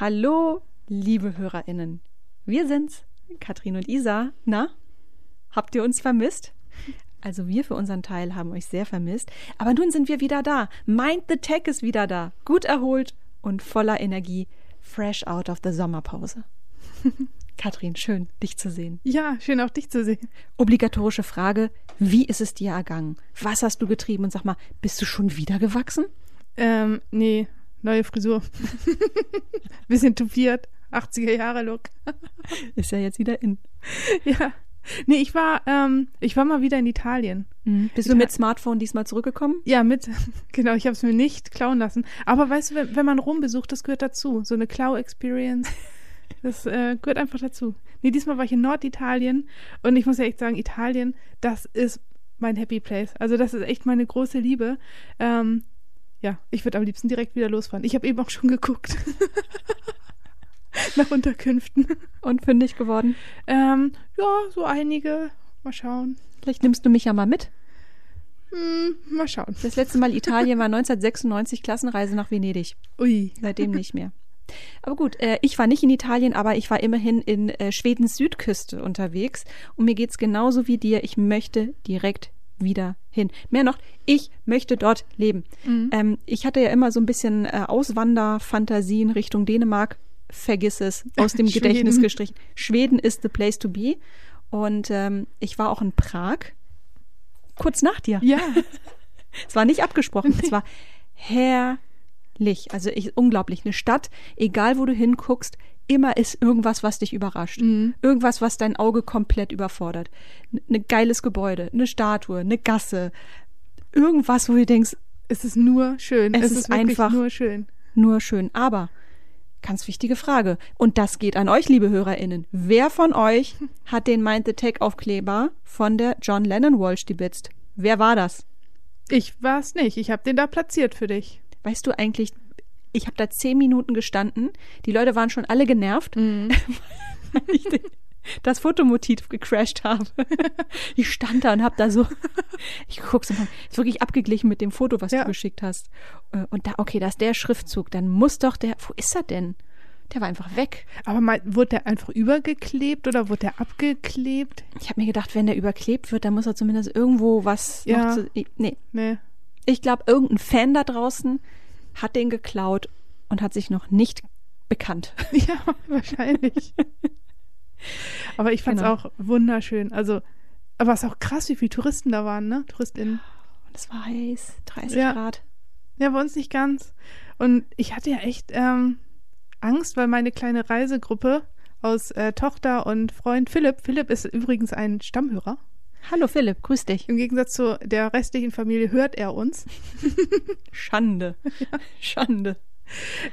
Hallo, liebe HörerInnen. Wir sind's, Katrin und Isa. Na, habt ihr uns vermisst? Also wir für unseren Teil haben euch sehr vermisst. Aber nun sind wir wieder da. Mind the Tech ist wieder da. Gut erholt und voller Energie. Fresh out of the Sommerpause. Katrin, schön, dich zu sehen. Ja, schön auch dich zu sehen. Obligatorische Frage, wie ist es dir ergangen? Was hast du getrieben? Und sag mal, bist du schon wieder gewachsen? Ähm, nee, neue Frisur. Bisschen tupiert. 80er Jahre Look. ist ja jetzt wieder in. Ja. Nee, ich war, ähm, ich war mal wieder in Italien. Mhm. Bist du mit Smartphone diesmal zurückgekommen? Ja, mit, genau, ich habe es mir nicht klauen lassen. Aber weißt du, wenn, wenn man Rom besucht, das gehört dazu. So eine Klau-Experience. Das äh, gehört einfach dazu. Nee, diesmal war ich in Norditalien und ich muss ja echt sagen, Italien, das ist mein Happy Place. Also das ist echt meine große Liebe. Ähm, ja, ich würde am liebsten direkt wieder losfahren. Ich habe eben auch schon geguckt. Nach Unterkünften. Und fündig geworden? Ähm, ja, so einige. Mal schauen. Vielleicht nimmst du mich ja mal mit. Hm, mal schauen. Das letzte Mal Italien war 1996 Klassenreise nach Venedig. Ui. Seitdem nicht mehr. Aber gut, äh, ich war nicht in Italien, aber ich war immerhin in äh, Schwedens Südküste unterwegs. Und mir geht's genauso wie dir. Ich möchte direkt wieder hin. Mehr noch, ich möchte dort leben. Mhm. Ähm, ich hatte ja immer so ein bisschen äh, Auswanderfantasien Richtung Dänemark. Vergiss es, aus dem Gedächtnis gestrichen. Schweden ist the place to be. Und ähm, ich war auch in Prag. Kurz nach dir. Ja. es war nicht abgesprochen. es war herrlich. Also ich, unglaublich. Eine Stadt, egal wo du hinguckst, immer ist irgendwas, was dich überrascht. Mhm. Irgendwas, was dein Auge komplett überfordert. Ein ne geiles Gebäude, eine Statue, eine Gasse. Irgendwas, wo du denkst, es ist nur schön. Es, es ist, ist einfach nur schön. Nur schön. Aber ganz wichtige Frage. Und das geht an euch, liebe HörerInnen. Wer von euch hat den Mind the Tech Aufkleber von der John Lennon Wall stibitzt? Wer war das? Ich war es nicht. Ich habe den da platziert für dich. Weißt du eigentlich, ich habe da zehn Minuten gestanden. Die Leute waren schon alle genervt, mhm. weil ich den, das Fotomotiv gecrashed habe. ich stand da und habe da so, ich guck's mal, ist wirklich abgeglichen mit dem Foto, was ja. du geschickt hast. Äh, und da, okay, da ist der Schriftzug, dann muss doch der, wo ist er denn? Der war einfach weg. Aber mal, wurde der einfach übergeklebt oder wurde der abgeklebt? Ich habe mir gedacht, wenn der überklebt wird, dann muss er zumindest irgendwo was ja. noch zu. Nee. Nee. Ich glaube, irgendein Fan da draußen hat den geklaut und hat sich noch nicht bekannt. Ja, wahrscheinlich. aber ich fand es genau. auch wunderschön. Also, aber es ist auch krass, wie viele Touristen da waren, ne? TouristInnen. Und es war heiß, 30 ja. Grad. Ja, bei uns nicht ganz. Und ich hatte ja echt ähm, Angst, weil meine kleine Reisegruppe aus äh, Tochter und Freund Philipp, Philipp ist übrigens ein Stammhörer, Hallo Philipp, grüß dich. Im Gegensatz zu der restlichen Familie hört er uns. Schande. Ja. Schande.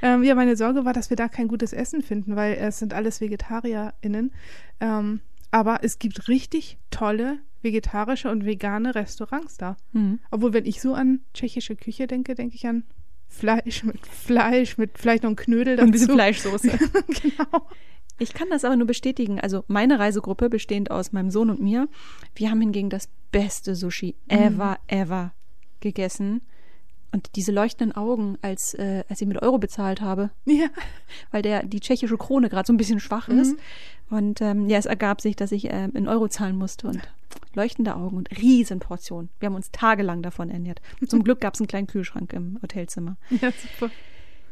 Ähm, ja, meine Sorge war, dass wir da kein gutes Essen finden, weil es sind alles VegetarierInnen. Ähm, aber es gibt richtig tolle vegetarische und vegane Restaurants da. Mhm. Obwohl, wenn ich so an tschechische Küche denke, denke ich an Fleisch mit Fleisch, mit vielleicht noch einem Knödel dazu. Und ein bisschen Fleischsoße. genau. Ich kann das aber nur bestätigen. Also meine Reisegruppe, bestehend aus meinem Sohn und mir, wir haben hingegen das beste Sushi ever, mhm. ever gegessen. Und diese leuchtenden Augen, als, äh, als ich mit Euro bezahlt habe. Ja. Weil der, die tschechische Krone gerade so ein bisschen schwach mhm. ist. Und ähm, ja, es ergab sich, dass ich äh, in Euro zahlen musste. Und leuchtende Augen und Riesenportionen. Wir haben uns tagelang davon ernährt. Zum Glück gab es einen kleinen Kühlschrank im Hotelzimmer. Ja, super.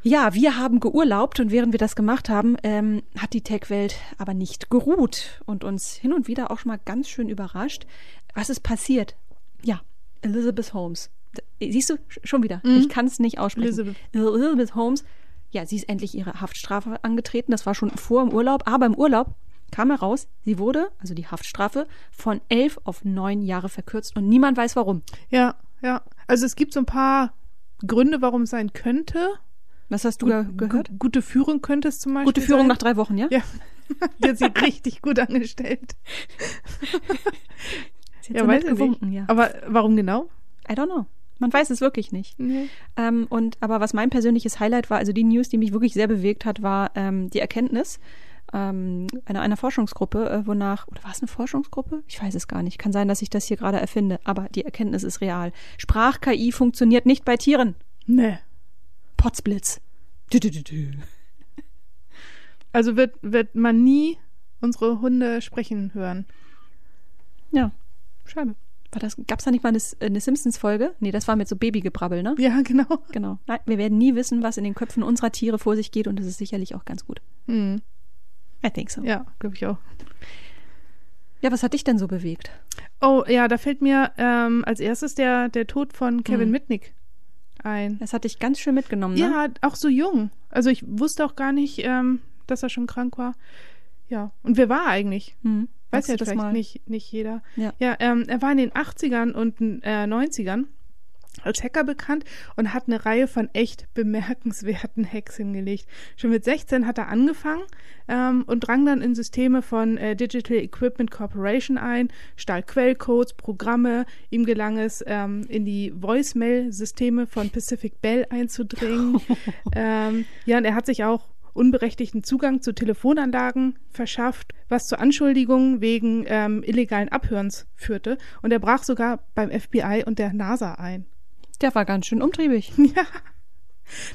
Ja, wir haben geurlaubt und während wir das gemacht haben, ähm, hat die Tech-Welt aber nicht geruht und uns hin und wieder auch schon mal ganz schön überrascht. Was ist passiert? Ja, Elizabeth Holmes. Siehst du, schon wieder. Mhm. Ich kann es nicht aussprechen. Elizabeth. Elizabeth Holmes. Ja, sie ist endlich ihre Haftstrafe angetreten. Das war schon vor im Urlaub. Aber im Urlaub kam heraus, sie wurde, also die Haftstrafe, von elf auf neun Jahre verkürzt und niemand weiß warum. Ja, ja. Also es gibt so ein paar Gründe, warum es sein könnte. Was hast du gut, gehört? Gute Führung könnte es zum Beispiel Gute Führung sein. nach drei Wochen, ja? Ja. Die hat sie richtig gut angestellt. sie hat ja, so weiß gewunken, ja. Aber warum genau? I don't know. Man weiß es wirklich nicht. Nee. Ähm, und aber was mein persönliches Highlight war, also die News, die mich wirklich sehr bewegt hat, war ähm, die Erkenntnis ähm, einer, einer Forschungsgruppe, äh, wonach, oder war es eine Forschungsgruppe? Ich weiß es gar nicht. Kann sein, dass ich das hier gerade erfinde, aber die Erkenntnis ist real. Sprach-KI funktioniert nicht bei Tieren. Nee. Potzblitz. Du, du, du, Also wird, wird man nie unsere Hunde sprechen hören. Ja. Schade. War das, gab's da nicht mal eine, eine Simpsons-Folge? Nee, das war mit so Babygebrabbel, ne? Ja, genau. Genau. Nein, wir werden nie wissen, was in den Köpfen unserer Tiere vor sich geht und das ist sicherlich auch ganz gut. Hm. I think so. Ja, glaube ich auch. Ja, was hat dich denn so bewegt? Oh, ja, da fällt mir ähm, als erstes der, der Tod von Kevin Hm. Mitnick ein. Das hat dich ganz schön mitgenommen, ne? Ja, auch so jung. Also ich wusste auch gar nicht, ähm, dass er schon krank war. Ja, und wer war eigentlich? Hm. Weiß ja das vielleicht mal? nicht, nicht jeder. Ja. ja ähm, er war in den 80ern und äh, 90ern als Hacker bekannt und hat eine Reihe von echt bemerkenswerten Hacks hingelegt. Schon mit 16 hat er angefangen ähm, und drang dann in Systeme von äh, Digital Equipment Corporation ein, stahl Quellcodes, Programme. Ihm gelang es, ähm, in die Voicemail-Systeme von Pacific Bell einzudringen. ähm, ja, und er hat sich auch unberechtigten Zugang zu Telefonanlagen verschafft, was zu Anschuldigungen wegen ähm, illegalen Abhörens führte. Und er brach sogar beim FBI und der NASA ein. Der war ganz schön umtriebig. Ja.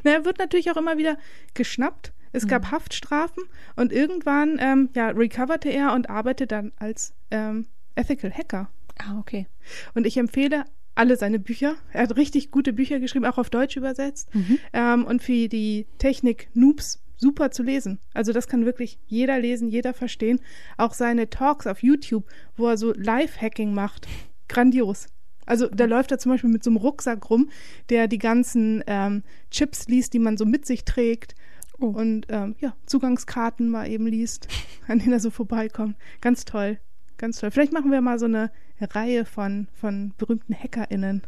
Na, er wird natürlich auch immer wieder geschnappt. Es gab Haftstrafen und irgendwann ähm, ja, recoverte er und arbeitete dann als ähm, Ethical Hacker. Ah, okay. Und ich empfehle alle seine Bücher. Er hat richtig gute Bücher geschrieben, auch auf Deutsch übersetzt. Mhm. Ähm, und für die Technik-Noobs super zu lesen. Also das kann wirklich jeder lesen, jeder verstehen. Auch seine Talks auf YouTube, wo er so Live-Hacking macht. Grandios. Also da läuft er zum Beispiel mit so einem Rucksack rum, der die ganzen ähm, Chips liest, die man so mit sich trägt. Oh. Und ähm, ja, Zugangskarten mal eben liest, an denen er so vorbeikommt. Ganz toll. Ganz toll. Vielleicht machen wir mal so eine Reihe von, von berühmten HackerInnen.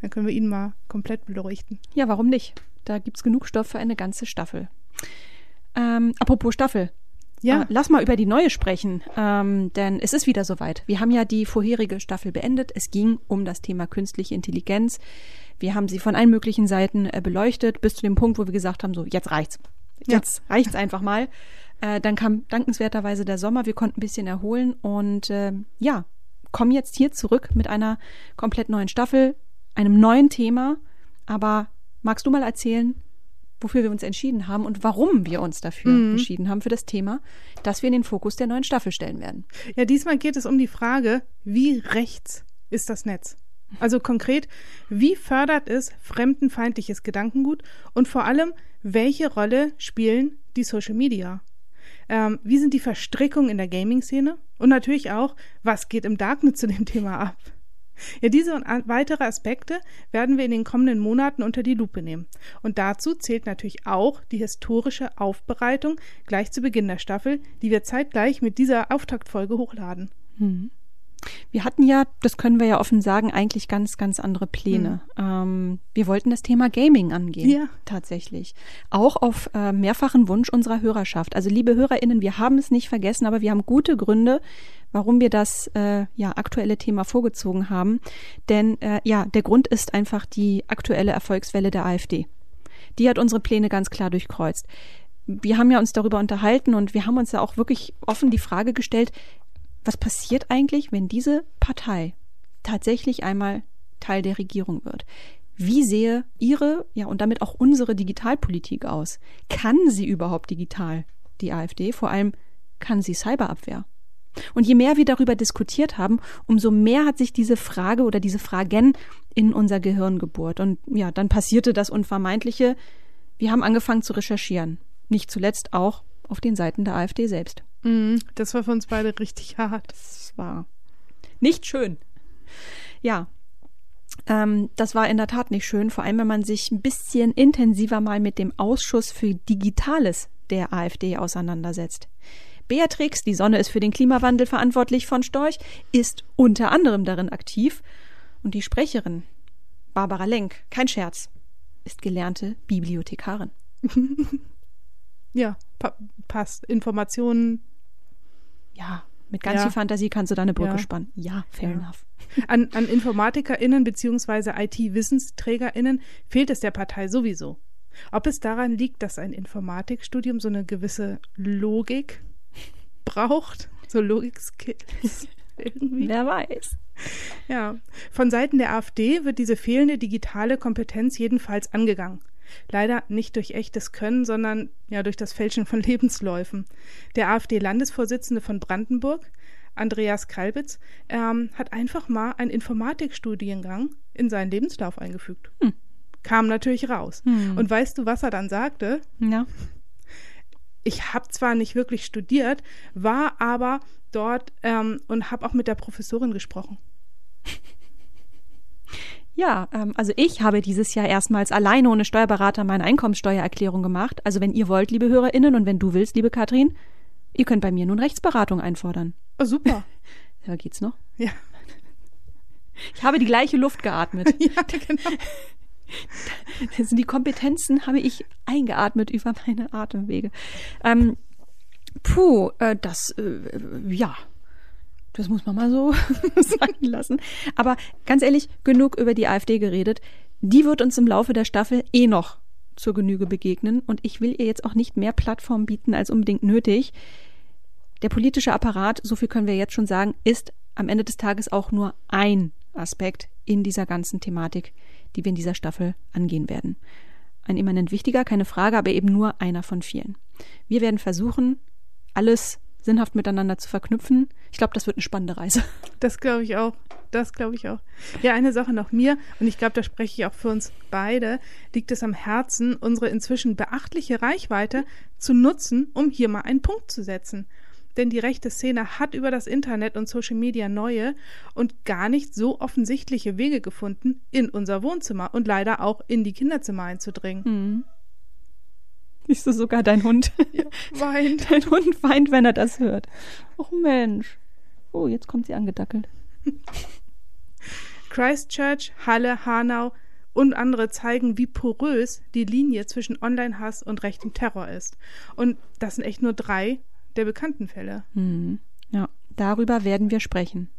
Dann können wir ihn mal komplett beleuchten. Ja, warum nicht? Da gibt's genug Stoff für eine ganze Staffel. Ähm, apropos Staffel. Ja. Äh, lass mal über die neue sprechen, ähm, denn es ist wieder soweit. Wir haben ja die vorherige Staffel beendet. Es ging um das Thema künstliche Intelligenz. Wir haben sie von allen möglichen Seiten äh, beleuchtet, bis zu dem Punkt, wo wir gesagt haben, so, jetzt reicht's. Ja. Jetzt reicht's einfach mal. Äh, dann kam dankenswerterweise der Sommer, wir konnten ein bisschen erholen und äh, ja, kommen jetzt hier zurück mit einer komplett neuen Staffel, einem neuen Thema. Aber magst du mal erzählen, wofür wir uns entschieden haben und warum wir uns dafür Mhm. entschieden haben für das Thema, das wir in den Fokus der neuen Staffel stellen werden? Ja, diesmal geht es um die Frage, wie rechts ist das Netz? Also konkret, wie fördert es fremdenfeindliches Gedankengut und vor allem, welche Rolle spielen die Social Media? Ähm, wie sind die Verstrickungen in der Gaming-Szene? Und natürlich auch, was geht im Darknet zu dem Thema ab? Ja, diese und weitere Aspekte werden wir in den kommenden Monaten unter die Lupe nehmen. Und dazu zählt natürlich auch die historische Aufbereitung gleich zu Beginn der Staffel, die wir zeitgleich mit dieser Auftaktfolge hochladen. Wir hatten ja, das können wir ja offen sagen, eigentlich ganz, ganz andere Pläne. Ähm, wir wollten das Thema Gaming angehen. Ja. Tatsächlich. Auch auf äh, mehrfachen Wunsch unserer Hörerschaft. Also liebe HörerInnen, wir haben es nicht vergessen, aber wir haben gute Gründe, warum wir das äh, ja aktuelle Thema vorgezogen haben. Denn äh, ja, der Grund ist einfach die aktuelle Erfolgswelle der AfD. Die hat unsere Pläne ganz klar durchkreuzt. Wir haben ja uns darüber unterhalten und wir haben uns ja auch wirklich offen die Frage gestellt, was passiert eigentlich, wenn diese Partei tatsächlich einmal Teil der Regierung wird? Wie sehe ihre, ja, und damit auch unsere Digitalpolitik aus? Kann sie überhaupt digital, die AfD? Vor allem kann sie Cyberabwehr? Und je mehr wir darüber diskutiert haben, umso mehr hat sich diese Frage oder diese Fragen in unser Gehirn gebohrt. Und ja, dann passierte das Unvermeidliche. Wir haben angefangen zu recherchieren. Nicht zuletzt auch auf den Seiten der AfD selbst. Mhm, das war für uns beide richtig hart. Das war nicht schön. Ja, ähm, das war in der Tat nicht schön, vor allem wenn man sich ein bisschen intensiver mal mit dem Ausschuss für Digitales der AfD auseinandersetzt. Beatrix, die Sonne ist für den Klimawandel verantwortlich von Storch, ist unter anderem darin aktiv. Und die Sprecherin, Barbara Lenk, kein Scherz, ist gelernte Bibliothekarin. Ja, pa passt. Informationen Ja, mit ganz Ja. viel Fantasie kannst du da eine Brücke Ja. spannen. Ja, fair Ja. enough. an, an InformatikerInnen beziehungsweise IT-WissensträgerInnen fehlt es der Partei sowieso. Ob es daran liegt, dass ein Informatikstudium so eine gewisse Logik braucht, so Logik-Skills irgendwie. Wer weiß. Ja, von Seiten der AfD wird diese fehlende digitale Kompetenz jedenfalls angegangen. Leider nicht durch echtes Können, sondern ja durch das Fälschen von Lebensläufen. Der AfD-Landesvorsitzende von Brandenburg, Andreas Kalbitz, ähm, hat einfach mal einen Informatikstudiengang in seinen Lebenslauf eingefügt. Hm. Kam natürlich raus. Hm. Und weißt du, was er dann sagte? Ja. Ich habe zwar nicht wirklich studiert, war aber dort ähm, und habe auch mit der Professorin gesprochen. Ja, ähm, also ich habe dieses Jahr erstmals alleine ohne Steuerberater meine Einkommenssteuererklärung gemacht. Also wenn ihr wollt, liebe HörerInnen, und wenn du willst, liebe Katrin, ihr könnt bei mir nun Rechtsberatung einfordern. Oh, super. Ja, geht's noch? Ja. Ich habe die gleiche Luft geatmet. ja, genau. Das sind die Kompetenzen habe ich eingeatmet über meine Atemwege. Ähm, puh, äh, das, äh, ja, das muss man mal so sagen lassen. Aber ganz ehrlich, genug über die AfD geredet. Die wird uns im Laufe der Staffel eh noch zur Genüge begegnen und ich will ihr jetzt auch nicht mehr Plattform bieten als unbedingt nötig. Der politische Apparat, so viel können wir jetzt schon sagen, ist am Ende des Tages auch nur ein Aspekt in dieser ganzen Thematik, die wir in dieser Staffel angehen werden. Ein immanent wichtiger, keine Frage, aber eben nur einer von vielen. Wir werden versuchen, alles sinnhaft miteinander zu verknüpfen. Ich glaube, das wird eine spannende Reise. Das glaube ich auch. Das glaube ich auch. Ja, eine Sache noch mir, und ich glaube, da spreche ich auch für uns beide, liegt es am Herzen, unsere inzwischen beachtliche Reichweite zu nutzen, um hier mal einen Punkt zu setzen. Denn die rechte Szene hat über das Internet und Social Media neue und gar nicht so offensichtliche Wege gefunden, in unser Wohnzimmer und leider auch in die Kinderzimmer einzudringen. Mhm. Siehst du sogar dein Hund? Ja, weint. Dein Hund weint, wenn er das hört. Och Mensch. Oh, jetzt kommt sie angedackelt. Christchurch, Halle, Hanau und andere zeigen, wie porös die Linie zwischen Online-Hass und rechtem Terror ist. Und das sind echt nur drei der bekannten Fälle. Hm. Ja, darüber werden wir sprechen.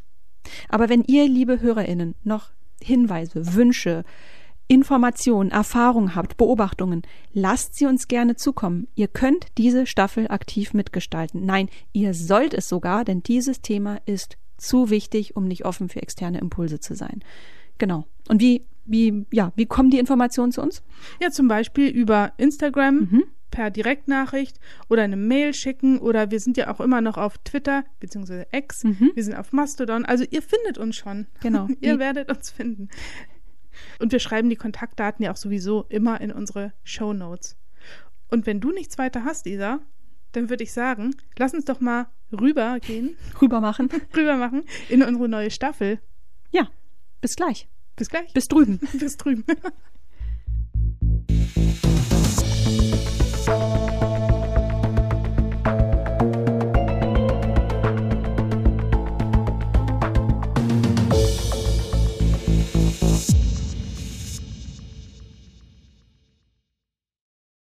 Aber wenn ihr, liebe HörerInnen, noch Hinweise, Wünsche, Informationen, Erfahrungen habt, Beobachtungen, lasst sie uns gerne zukommen. Ihr könnt diese Staffel aktiv mitgestalten. Nein, ihr sollt es sogar, denn dieses Thema ist zu wichtig, um nicht offen für externe Impulse zu sein. Genau. Und wie, wie, ja, wie kommen die Informationen zu uns? Ja, zum Beispiel über Instagram. Mhm per Direktnachricht oder eine Mail schicken oder wir sind ja auch immer noch auf Twitter bzw. X, mhm. wir sind auf Mastodon. Also ihr findet uns schon. Genau. ihr werdet uns finden. Und wir schreiben die Kontaktdaten ja auch sowieso immer in unsere Show Notes. Und wenn du nichts weiter hast, Isa, dann würde ich sagen, lass uns doch mal rübergehen. Rüber machen. rüber machen in unsere neue Staffel. Ja, bis gleich. Bis gleich. Bis drüben. bis drüben.